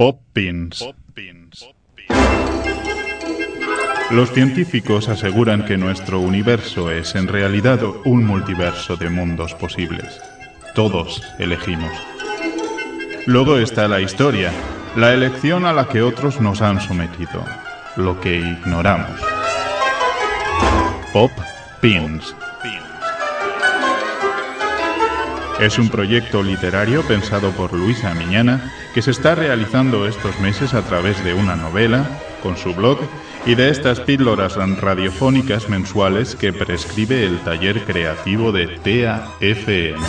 Pop Pins. Los científicos aseguran que nuestro universo es en realidad un multiverso de mundos posibles. Todos elegimos. Luego está la historia, la elección a la que otros nos han sometido, lo que ignoramos. Pop Pins. Es un proyecto literario pensado por Luisa Miñana que se está realizando estos meses a través de una novela, con su blog y de estas píldoras radiofónicas mensuales que prescribe el taller creativo de TAFM.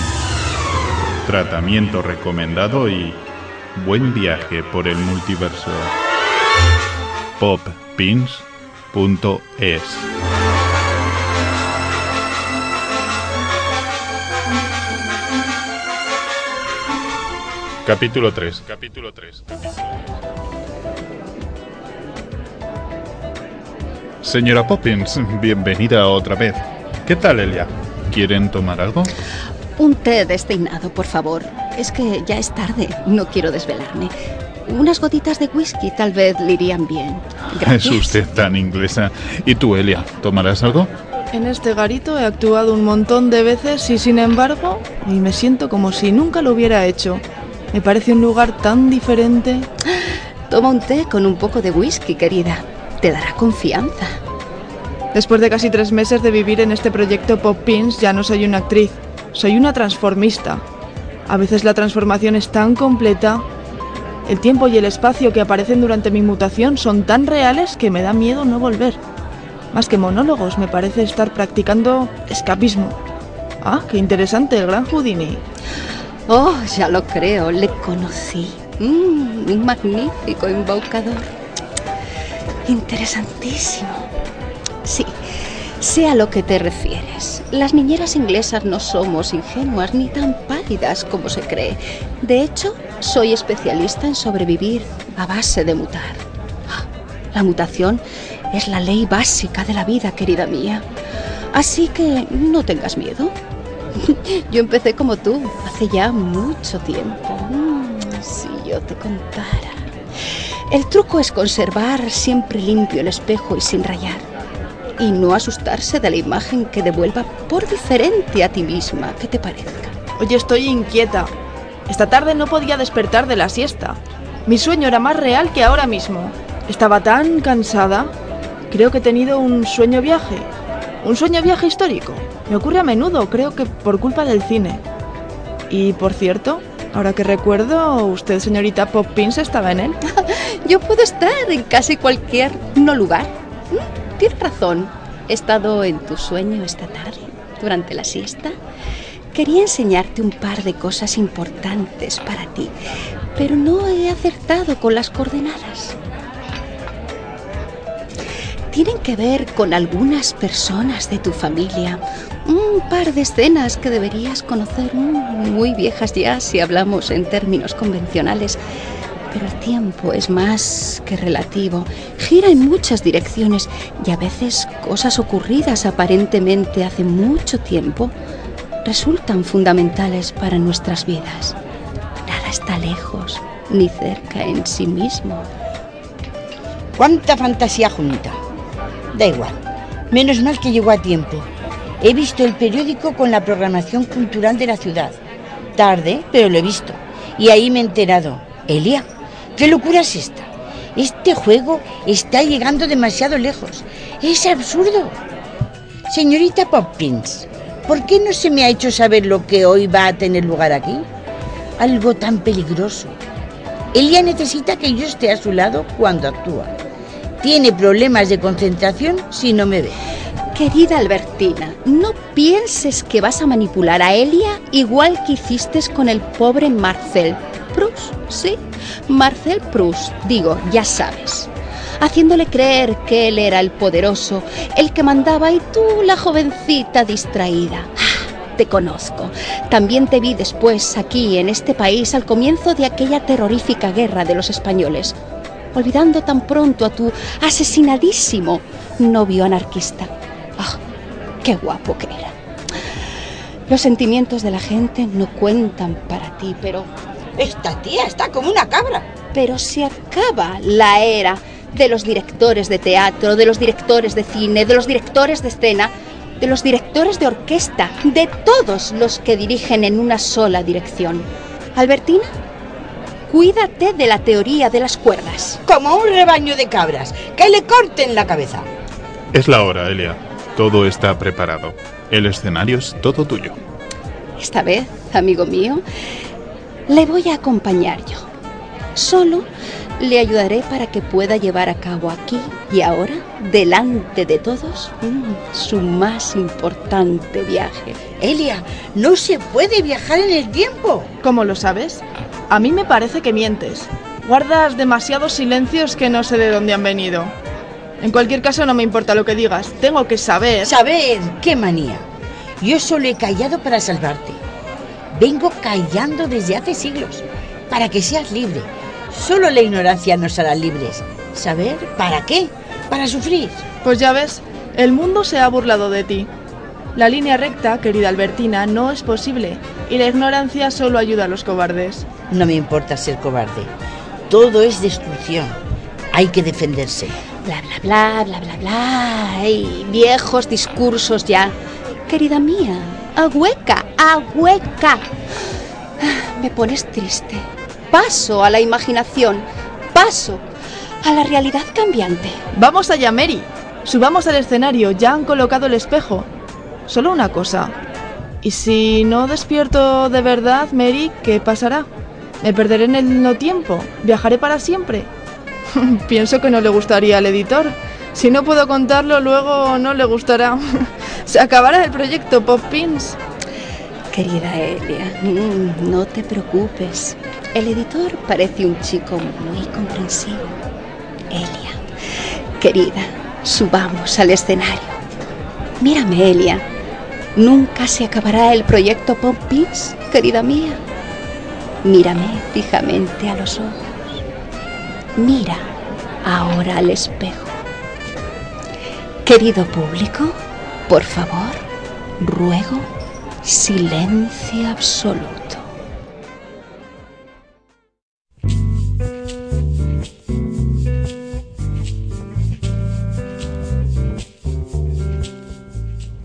Tratamiento recomendado y buen viaje por el multiverso. poppins.es Capítulo 3. Capítulo 3. Señora Poppins, bienvenida otra vez. ¿Qué tal, Elia? ¿Quieren tomar algo? Un té despeinado, por favor. Es que ya es tarde, no quiero desvelarme. Unas gotitas de whisky tal vez le irían bien. Gracias. Es usted tan inglesa. ¿Y tú, Elia, tomarás algo? En este garito he actuado un montón de veces y sin embargo, y me siento como si nunca lo hubiera hecho. Me parece un lugar tan diferente. Toma un té con un poco de whisky, querida. Te dará confianza. Después de casi tres meses de vivir en este proyecto Pop Pins, ya no soy una actriz, soy una transformista. A veces la transformación es tan completa. El tiempo y el espacio que aparecen durante mi mutación son tan reales que me da miedo no volver. Más que monólogos, me parece estar practicando escapismo. Ah, qué interesante, el gran Houdini. Oh, ya lo creo, le conocí. Mm, un magnífico invocador. Interesantísimo. Sí, sé a lo que te refieres. Las niñeras inglesas no somos ingenuas ni tan pálidas como se cree. De hecho, soy especialista en sobrevivir a base de mutar. Ah, La mutación es la ley básica de la vida, querida mía. Así que no tengas miedo. Yo empecé como tú, hace ya mucho tiempo. Mm, si yo te contara. El truco es conservar siempre limpio el espejo y sin rayar. Y no asustarse de la imagen que devuelva por diferente a ti misma que te parezca. Oye, estoy inquieta. Esta tarde no podía despertar de la siesta. Mi sueño era más real que ahora mismo. Estaba tan cansada. Creo que he tenido un sueño viaje. Un sueño viaje histórico. Me ocurre a menudo, creo que por culpa del cine. Y por cierto, ahora que recuerdo, usted, señorita Poppins, estaba en él. Yo puedo estar en casi cualquier lugar. Mm, Tienes razón. He estado en tu sueño esta tarde, durante la siesta. Quería enseñarte un par de cosas importantes para ti, pero no he acertado con las coordenadas. Tienen que ver con algunas personas de tu familia. Un par de escenas que deberías conocer, mm, muy viejas ya si hablamos en términos convencionales. Pero el tiempo es más que relativo. Gira en muchas direcciones y a veces cosas ocurridas aparentemente hace mucho tiempo resultan fundamentales para nuestras vidas. Nada está lejos ni cerca en sí mismo. ¡Cuánta fantasía junta! Da igual. Menos mal que llegó a tiempo. He visto el periódico con la programación cultural de la ciudad. Tarde, pero lo he visto. Y ahí me he enterado. Elia, ¿qué locura es esta? Este juego está llegando demasiado lejos. Es absurdo. Señorita Poppins, ¿por qué no se me ha hecho saber lo que hoy va a tener lugar aquí? Algo tan peligroso. Elia necesita que yo esté a su lado cuando actúa. Tiene problemas de concentración si no me ve. Querida Albertina, no pienses que vas a manipular a Elia igual que hiciste con el pobre Marcel Proust, ¿sí? Marcel Proust, digo, ya sabes. Haciéndole creer que él era el poderoso, el que mandaba y tú la jovencita distraída. Ah, Te conozco. También te vi después aquí, en este país, al comienzo de aquella terrorífica guerra de los españoles, olvidando tan pronto a tu asesinadísimo novio anarquista. ¡Qué guapo que era! Los sentimientos de la gente no cuentan para ti, pero Esta tía está como una cabra. pero se acaba la era de los directores de teatro, de los directores de cine, de los directores de escena, de los directores de orquesta, de todos los que dirigen en una sola dirección. Albertina, cuídate de la teoría de las cuerdas. Como un rebaño de cabras, que le corten la cabeza. Es la hora, Elia. Todo está preparado. El escenario es todo tuyo. Esta vez, amigo mío, le voy a acompañar yo. Solo le ayudaré para que pueda llevar a cabo aquí y ahora, delante de todos, mm, su más importante viaje. Elia, no se puede viajar en el tiempo. ¿Cómo lo sabes? A mí me parece que mientes. Guardas demasiados silencios que no sé de dónde han venido. En cualquier caso, no me importa lo que digas. Tengo que saber. Saber, qué manía. Yo solo he callado para salvarte. Vengo callando desde hace siglos, para que seas libre. Solo la ignorancia nos hará libres. ¿Saber para qué? Para sufrir. Pues ya ves, el mundo se ha burlado de ti. La línea recta, querida Albertina, no es posible, y la ignorancia solo ayuda a los cobardes. No me importa ser cobarde. Todo es destrucción. Hay que defenderse. Bla, bla, bla, bla, bla, bla. Ay, viejos discursos ya. Querida mía, ahueca, ahueca. Ah, Me pones triste. Paso a la imaginación. Paso a la realidad cambiante. Vamos allá, Mary. Subamos al escenario, ya han colocado el espejo. Solo una cosa. ¿Y si no despierto de verdad, Mary, qué pasará? ¿Me perderé en el no tiempo? ¿Viajaré para siempre? Pienso que no le gustaría al editor. Si no puedo contarlo, luego no le gustará. Se acabará el proyecto Pop Pins. Querida Elia, mm, no te preocupes. El editor parece un chico muy comprensivo. Elia, querida, subamos al escenario. Mírame, Elia. Nunca se acabará el proyecto Pop Pins, querida mía. Mírame fijamente a los ojos. Mira ahora al espejo. Querido público, por favor, ruego silencio absoluto.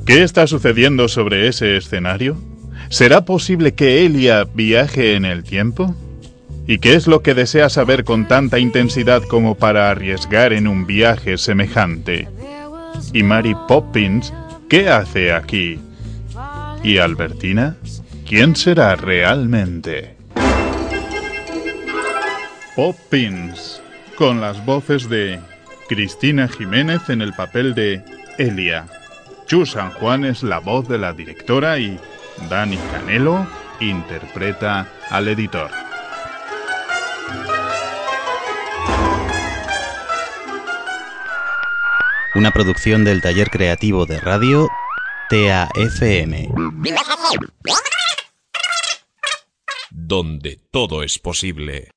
¿Qué está sucediendo sobre ese escenario? ¿Será posible que Elia viaje en el tiempo? ¿Y qué es lo que desea saber con tanta intensidad como para arriesgar en un viaje semejante? ¿Y Mary Poppins qué hace aquí? ¿Y Albertina? ¿Quién será realmente? Poppins, con las voces de Cristina Jiménez en el papel de Elia. Chu San Juan es la voz de la directora y Dani Canelo interpreta al editor. Una producción del taller creativo de radio TAFM. Donde todo es posible.